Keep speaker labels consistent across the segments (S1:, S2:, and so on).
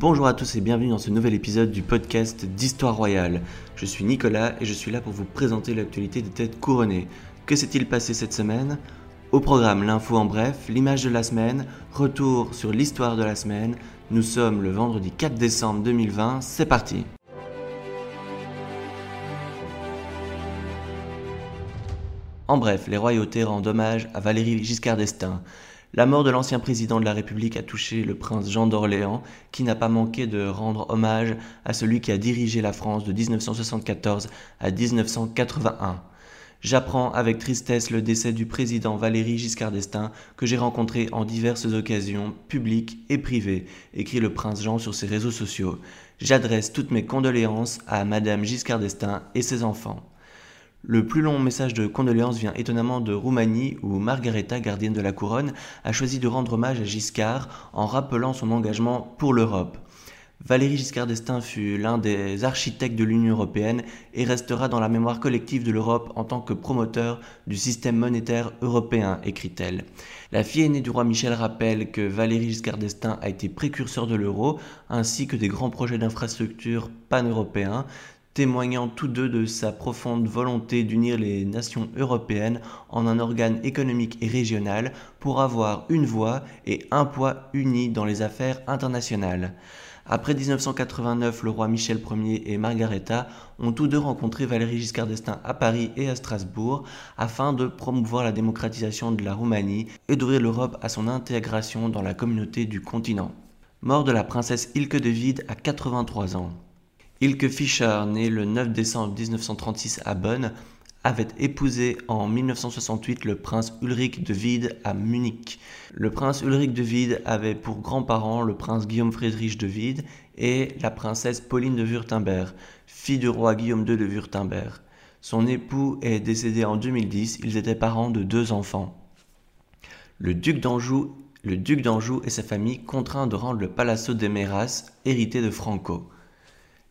S1: Bonjour à tous et bienvenue dans ce nouvel épisode du podcast d'Histoire Royale. Je suis Nicolas et je suis là pour vous présenter l'actualité des têtes couronnées. Que s'est-il passé cette semaine? Au programme, l'info en bref, l'image de la semaine, retour sur l'histoire de la semaine. Nous sommes le vendredi 4 décembre 2020, c'est parti En bref, les royautés rendent hommage à Valérie Giscard d'Estaing. La mort de l'ancien président de la République a touché le prince Jean d'Orléans, qui n'a pas manqué de rendre hommage à celui qui a dirigé la France de 1974 à 1981. J'apprends avec tristesse le décès du président Valéry Giscard d'Estaing, que j'ai rencontré en diverses occasions, publiques et privées, écrit le prince Jean sur ses réseaux sociaux. J'adresse toutes mes condoléances à Madame Giscard d'Estaing et ses enfants. Le plus long message de condoléances vient étonnamment de Roumanie où Margareta, gardienne de la couronne, a choisi de rendre hommage à Giscard en rappelant son engagement pour l'Europe. Valéry Giscard d'Estaing fut l'un des architectes de l'Union européenne et restera dans la mémoire collective de l'Europe en tant que promoteur du système monétaire européen, écrit-elle. La fille aînée du roi Michel rappelle que Valéry Giscard d'Estaing a été précurseur de l'euro ainsi que des grands projets d'infrastructures pan-européens, témoignant tous deux de sa profonde volonté d'unir les nations européennes en un organe économique et régional pour avoir une voix et un poids unis dans les affaires internationales. Après 1989, le roi Michel Ier et Margaretha ont tous deux rencontré Valéry Giscard d'Estaing à Paris et à Strasbourg afin de promouvoir la démocratisation de la Roumanie et d'ouvrir l'Europe à son intégration dans la communauté du continent. Mort de la princesse Ilke de Wied à 83 ans. Ilke Fischer, né le 9 décembre 1936 à Bonn, avait épousé en 1968 le prince Ulrich de Wied à Munich. Le prince Ulrich de Wied avait pour grands-parents le prince Guillaume Friedrich de Wied et la princesse Pauline de Württemberg, fille du roi Guillaume II de Württemberg. Son époux est décédé en 2010, ils étaient parents de deux enfants. Le duc d'Anjou, le duc d'Anjou et sa famille contraints de rendre le Palazzo de Meras hérité de Franco.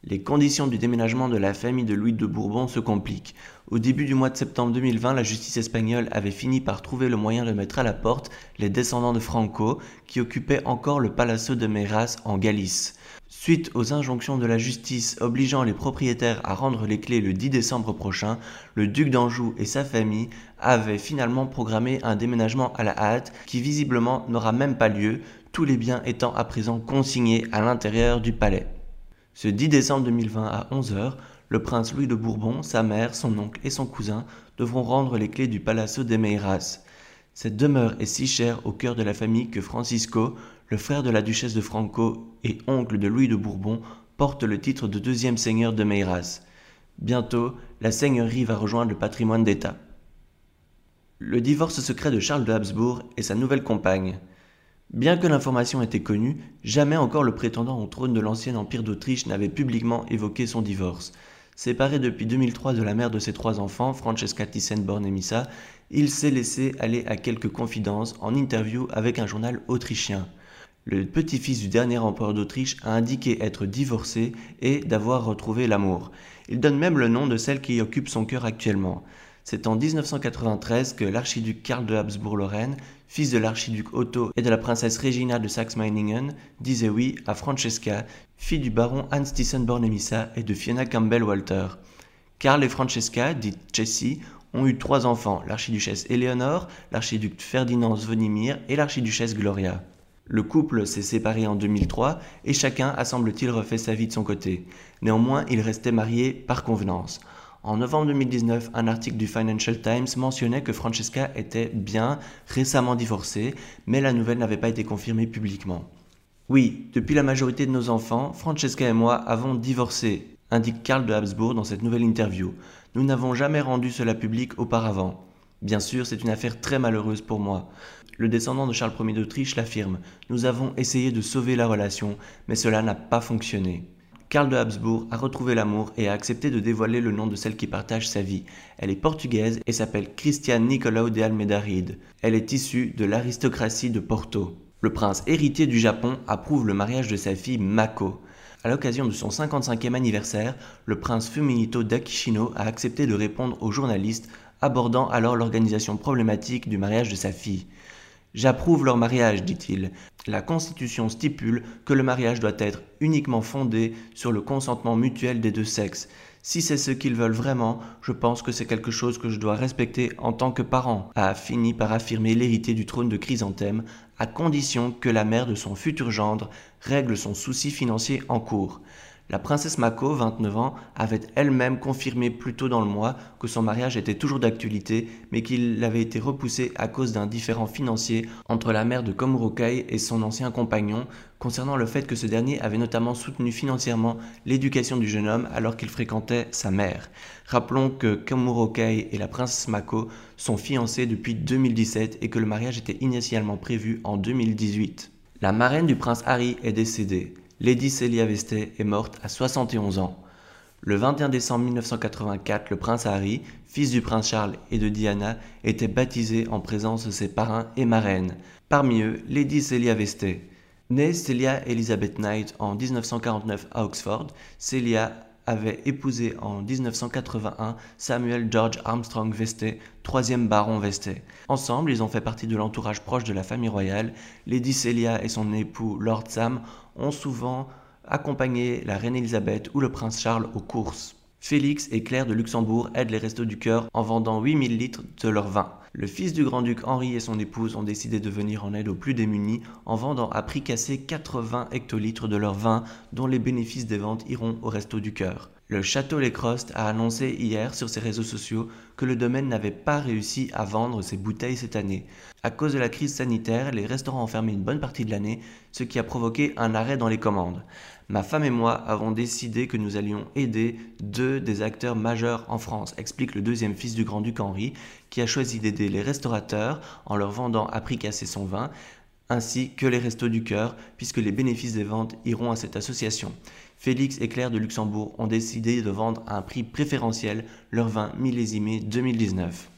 S1: Les conditions du déménagement de la famille de Louis de Bourbon se compliquent. Au début du mois de septembre 2020, la justice espagnole avait fini par trouver le moyen de mettre à la porte les descendants de Franco, qui occupaient encore le Palazzo de Meras en Galice. Suite aux injonctions de la justice obligeant les propriétaires à rendre les clés le 10 décembre prochain, le duc d'Anjou et sa famille avaient finalement programmé un déménagement à la hâte qui visiblement n'aura même pas lieu, tous les biens étant à présent consignés à l'intérieur du palais. Ce 10 décembre 2020 à 11h, le prince Louis de Bourbon, sa mère, son oncle et son cousin devront rendre les clés du Palazzo de Meiras. Cette demeure est si chère au cœur de la famille que Francisco, le frère de la duchesse de Franco et oncle de Louis de Bourbon, porte le titre de deuxième seigneur de Meiras. Bientôt, la seigneurie va rejoindre le patrimoine d'État. Le divorce secret de Charles de Habsbourg et sa nouvelle compagne. Bien que l'information était connue, jamais encore le prétendant au trône de l'ancien empire d'Autriche n'avait publiquement évoqué son divorce. Séparé depuis 2003 de la mère de ses trois enfants, Francesca Thyssen-Bornemisza, il s'est laissé aller à quelques confidences en interview avec un journal autrichien. Le petit-fils du dernier empereur d'Autriche a indiqué être divorcé et d'avoir retrouvé l'amour. Il donne même le nom de celle qui occupe son cœur actuellement. C'est en 1993 que l'archiduc Karl de Habsbourg-Lorraine, fils de l'archiduc Otto et de la princesse Regina de Saxe-Meiningen, disait oui à Francesca, fille du baron Hans Thyssen-Bornemisza et de Fiona Campbell-Walter. Karl et Francesca, dite Jessie, ont eu trois enfants, l'archiduchesse Éléonore, l'archiduc Ferdinand Zvonimir et l'archiduchesse Gloria. Le couple s'est séparé en 2003 et chacun a semble-t-il refait sa vie de son côté. Néanmoins, ils restaient mariés par convenance. En novembre 2019, un article du Financial Times mentionnait que Francesca était bien récemment divorcée, mais la nouvelle n'avait pas été confirmée publiquement. Oui, depuis la majorité de nos enfants, Francesca et moi avons divorcé, indique Karl de Habsbourg dans cette nouvelle interview. Nous n'avons jamais rendu cela public auparavant. Bien sûr, c'est une affaire très malheureuse pour moi. Le descendant de Charles Ier d'Autriche l'affirme. Nous avons essayé de sauver la relation, mais cela n'a pas fonctionné. Karl de Habsbourg a retrouvé l'amour et a accepté de dévoiler le nom de celle qui partage sa vie. Elle est portugaise et s'appelle Christiane Nicolau de Almeida Reid. Elle est issue de l'aristocratie de Porto. Le prince héritier du Japon approuve le mariage de sa fille Mako. À l'occasion de son 55e anniversaire, le prince Fumito d'Akishino a accepté de répondre aux journalistes, abordant alors l'organisation problématique du mariage de sa fille. J'approuve leur mariage, dit-il. La Constitution stipule que le mariage doit être uniquement fondé sur le consentement mutuel des deux sexes. Si c'est ce qu'ils veulent vraiment, je pense que c'est quelque chose que je dois respecter en tant que parent, a fini par affirmer l'héritier du trône de Chrysanthème, à condition que la mère de son futur gendre règle son souci financier en cours. La princesse Mako, 29 ans, avait elle-même confirmé plus tôt dans le mois que son mariage était toujours d'actualité, mais qu'il avait été repoussé à cause d'un différend financier entre la mère de Komurokai et son ancien compagnon, concernant le fait que ce dernier avait notamment soutenu financièrement l'éducation du jeune homme alors qu'il fréquentait sa mère. Rappelons que Komurokai et la princesse Mako sont fiancés depuis 2017 et que le mariage était initialement prévu en 2018. La marraine du prince Harry est décédée. Lady Celia Veste est morte à 71 ans. Le 21 décembre 1984, le prince Harry, fils du prince Charles et de Diana, était baptisé en présence de ses parrains et marraines. Parmi eux, Lady Celia Veste. Née Celia Elizabeth Knight en 1949 à Oxford, Celia avait épousé en 1981 Samuel George Armstrong Veste, troisième baron Veste. Ensemble, ils ont fait partie de l'entourage proche de la famille royale. Lady Celia et son époux Lord Sam ont souvent accompagné la reine Elisabeth ou le prince Charles aux courses. Félix et Claire de Luxembourg aident les restos du cœur en vendant 8000 litres de leur vin. Le fils du grand-duc Henri et son épouse ont décidé de venir en aide aux plus démunis en vendant à prix cassé 80 hectolitres de leur vin dont les bénéfices des ventes iront au resto du cœur. Le Château Les Crostes a annoncé hier sur ses réseaux sociaux que le domaine n'avait pas réussi à vendre ses bouteilles cette année. À cause de la crise sanitaire, les restaurants ont fermé une bonne partie de l'année, ce qui a provoqué un arrêt dans les commandes. Ma femme et moi avons décidé que nous allions aider deux des acteurs majeurs en France, explique le deuxième fils du grand-duc Henri, qui a choisi d'aider les restaurateurs en leur vendant à prix cassé son vin, ainsi que les restos du cœur, puisque les bénéfices des ventes iront à cette association. Félix et Claire de Luxembourg ont décidé de vendre à un prix préférentiel leur vin millésimé 2019.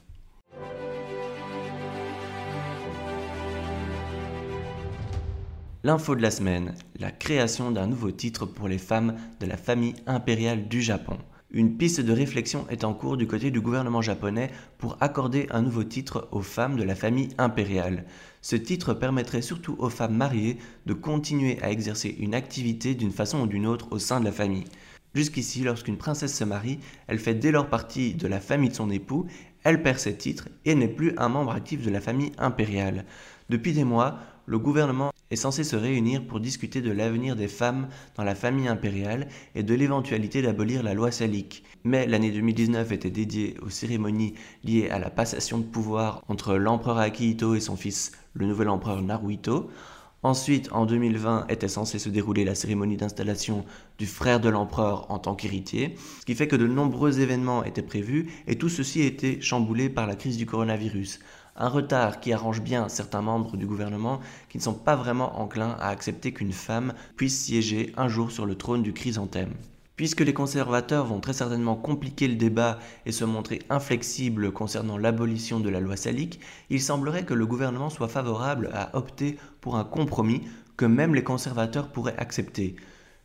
S1: L'info de la semaine, la création d'un nouveau titre pour les femmes de la famille impériale du Japon. Une piste de réflexion est en cours du côté du gouvernement japonais pour accorder un nouveau titre aux femmes de la famille impériale. Ce titre permettrait surtout aux femmes mariées de continuer à exercer une activité d'une façon ou d'une autre au sein de la famille. Jusqu'ici, lorsqu'une princesse se marie, elle fait dès lors partie de la famille de son époux, elle perd ses titres et n'est plus un membre actif de la famille impériale. Depuis des mois, le gouvernement est censé se réunir pour discuter de l'avenir des femmes dans la famille impériale et de l'éventualité d'abolir la loi salique. Mais l'année 2019 était dédiée aux cérémonies liées à la passation de pouvoir entre l'empereur Akihito et son fils, le nouvel empereur Naruhito. Ensuite, en 2020, était censée se dérouler la cérémonie d'installation du frère de l'empereur en tant qu'héritier, ce qui fait que de nombreux événements étaient prévus et tout ceci été chamboulé par la crise du coronavirus un retard qui arrange bien certains membres du gouvernement qui ne sont pas vraiment enclins à accepter qu'une femme puisse siéger un jour sur le trône du chrysanthème. Puisque les conservateurs vont très certainement compliquer le débat et se montrer inflexibles concernant l'abolition de la loi salique, il semblerait que le gouvernement soit favorable à opter pour un compromis que même les conservateurs pourraient accepter.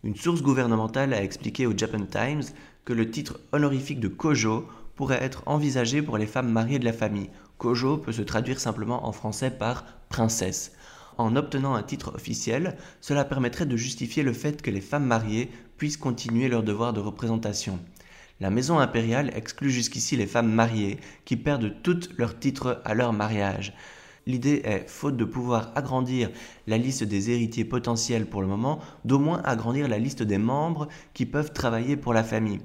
S1: Une source gouvernementale a expliqué au Japan Times que le titre honorifique de Kojo pourrait être envisagé pour les femmes mariées de la famille, Kojo peut se traduire simplement en français par princesse. En obtenant un titre officiel, cela permettrait de justifier le fait que les femmes mariées puissent continuer leur devoir de représentation. La maison impériale exclut jusqu'ici les femmes mariées, qui perdent toutes leurs titres à leur mariage. L'idée est, faute de pouvoir agrandir la liste des héritiers potentiels pour le moment, d'au moins agrandir la liste des membres qui peuvent travailler pour la famille.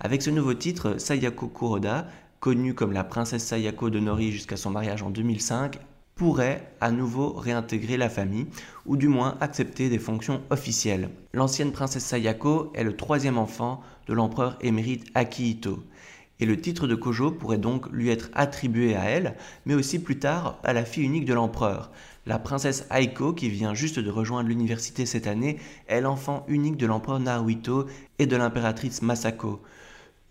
S1: Avec ce nouveau titre, Sayako Kuroda connue comme la princesse Sayako de Nori jusqu'à son mariage en 2005, pourrait à nouveau réintégrer la famille, ou du moins accepter des fonctions officielles. L'ancienne princesse Sayako est le troisième enfant de l'empereur émérite Akihito, et le titre de Kojo pourrait donc lui être attribué à elle, mais aussi plus tard à la fille unique de l'empereur. La princesse Aiko, qui vient juste de rejoindre l'université cette année, est l'enfant unique de l'empereur Naruhito et de l'impératrice Masako.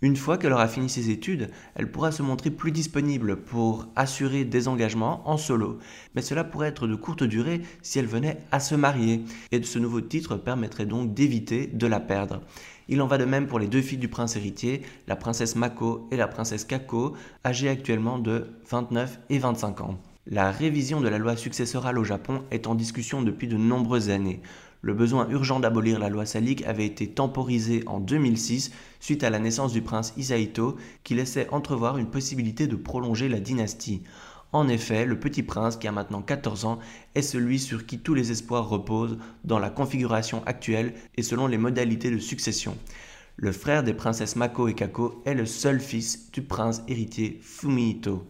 S1: Une fois qu'elle aura fini ses études, elle pourra se montrer plus disponible pour assurer des engagements en solo. Mais cela pourrait être de courte durée si elle venait à se marier, et ce nouveau titre permettrait donc d'éviter de la perdre. Il en va de même pour les deux filles du prince héritier, la princesse Mako et la princesse Kako, âgées actuellement de 29 et 25 ans. La révision de la loi successorale au Japon est en discussion depuis de nombreuses années. Le besoin urgent d'abolir la loi salique avait été temporisé en 2006 suite à la naissance du prince Isaito qui laissait entrevoir une possibilité de prolonger la dynastie. En effet, le petit prince, qui a maintenant 14 ans, est celui sur qui tous les espoirs reposent dans la configuration actuelle et selon les modalités de succession. Le frère des princesses Mako et Kako est le seul fils du prince héritier Fumihito.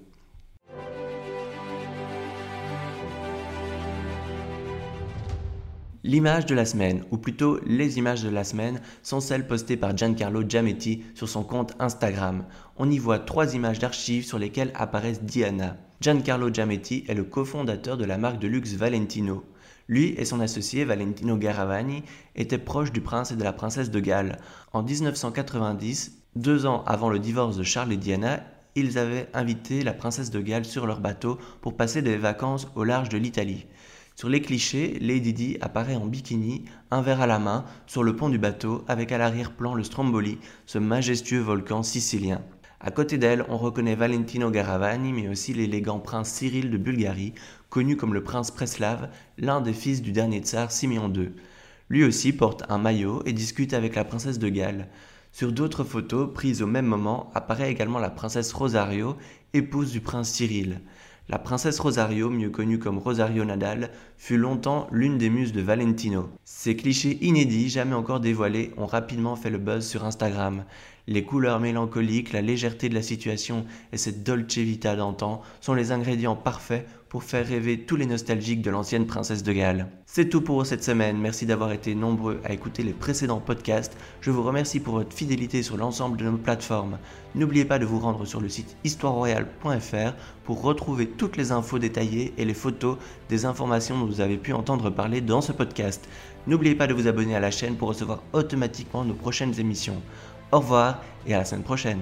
S1: L'image de la semaine, ou plutôt les images de la semaine, sont celles postées par Giancarlo Giametti sur son compte Instagram. On y voit trois images d'archives sur lesquelles apparaissent Diana. Giancarlo Giametti est le cofondateur de la marque de luxe Valentino. Lui et son associé Valentino Garavani étaient proches du prince et de la princesse de Galles. En 1990, deux ans avant le divorce de Charles et Diana, ils avaient invité la princesse de Galles sur leur bateau pour passer des vacances au large de l'Italie. Sur les clichés, Lady Di apparaît en bikini, un verre à la main, sur le pont du bateau, avec à l'arrière-plan le Stromboli, ce majestueux volcan sicilien. À côté d'elle, on reconnaît Valentino Garavani, mais aussi l'élégant prince Cyril de Bulgarie, connu comme le prince Preslav, l'un des fils du dernier tsar Simeon II. Lui aussi porte un maillot et discute avec la princesse de Galles. Sur d'autres photos prises au même moment apparaît également la princesse Rosario, épouse du prince Cyril. La princesse Rosario, mieux connue comme Rosario Nadal, fut longtemps l'une des muses de Valentino. Ces clichés inédits, jamais encore dévoilés, ont rapidement fait le buzz sur Instagram. Les couleurs mélancoliques, la légèreté de la situation et cette dolce vita d'antan sont les ingrédients parfaits pour faire rêver tous les nostalgiques de l'ancienne princesse de Galles. C'est tout pour cette semaine, merci d'avoir été nombreux à écouter les précédents podcasts, je vous remercie pour votre fidélité sur l'ensemble de nos plateformes. N'oubliez pas de vous rendre sur le site histoireroyale.fr pour retrouver toutes les infos détaillées et les photos des informations dont vous avez pu entendre parler dans ce podcast. N'oubliez pas de vous abonner à la chaîne pour recevoir automatiquement nos prochaines émissions. Au revoir et à la semaine prochaine.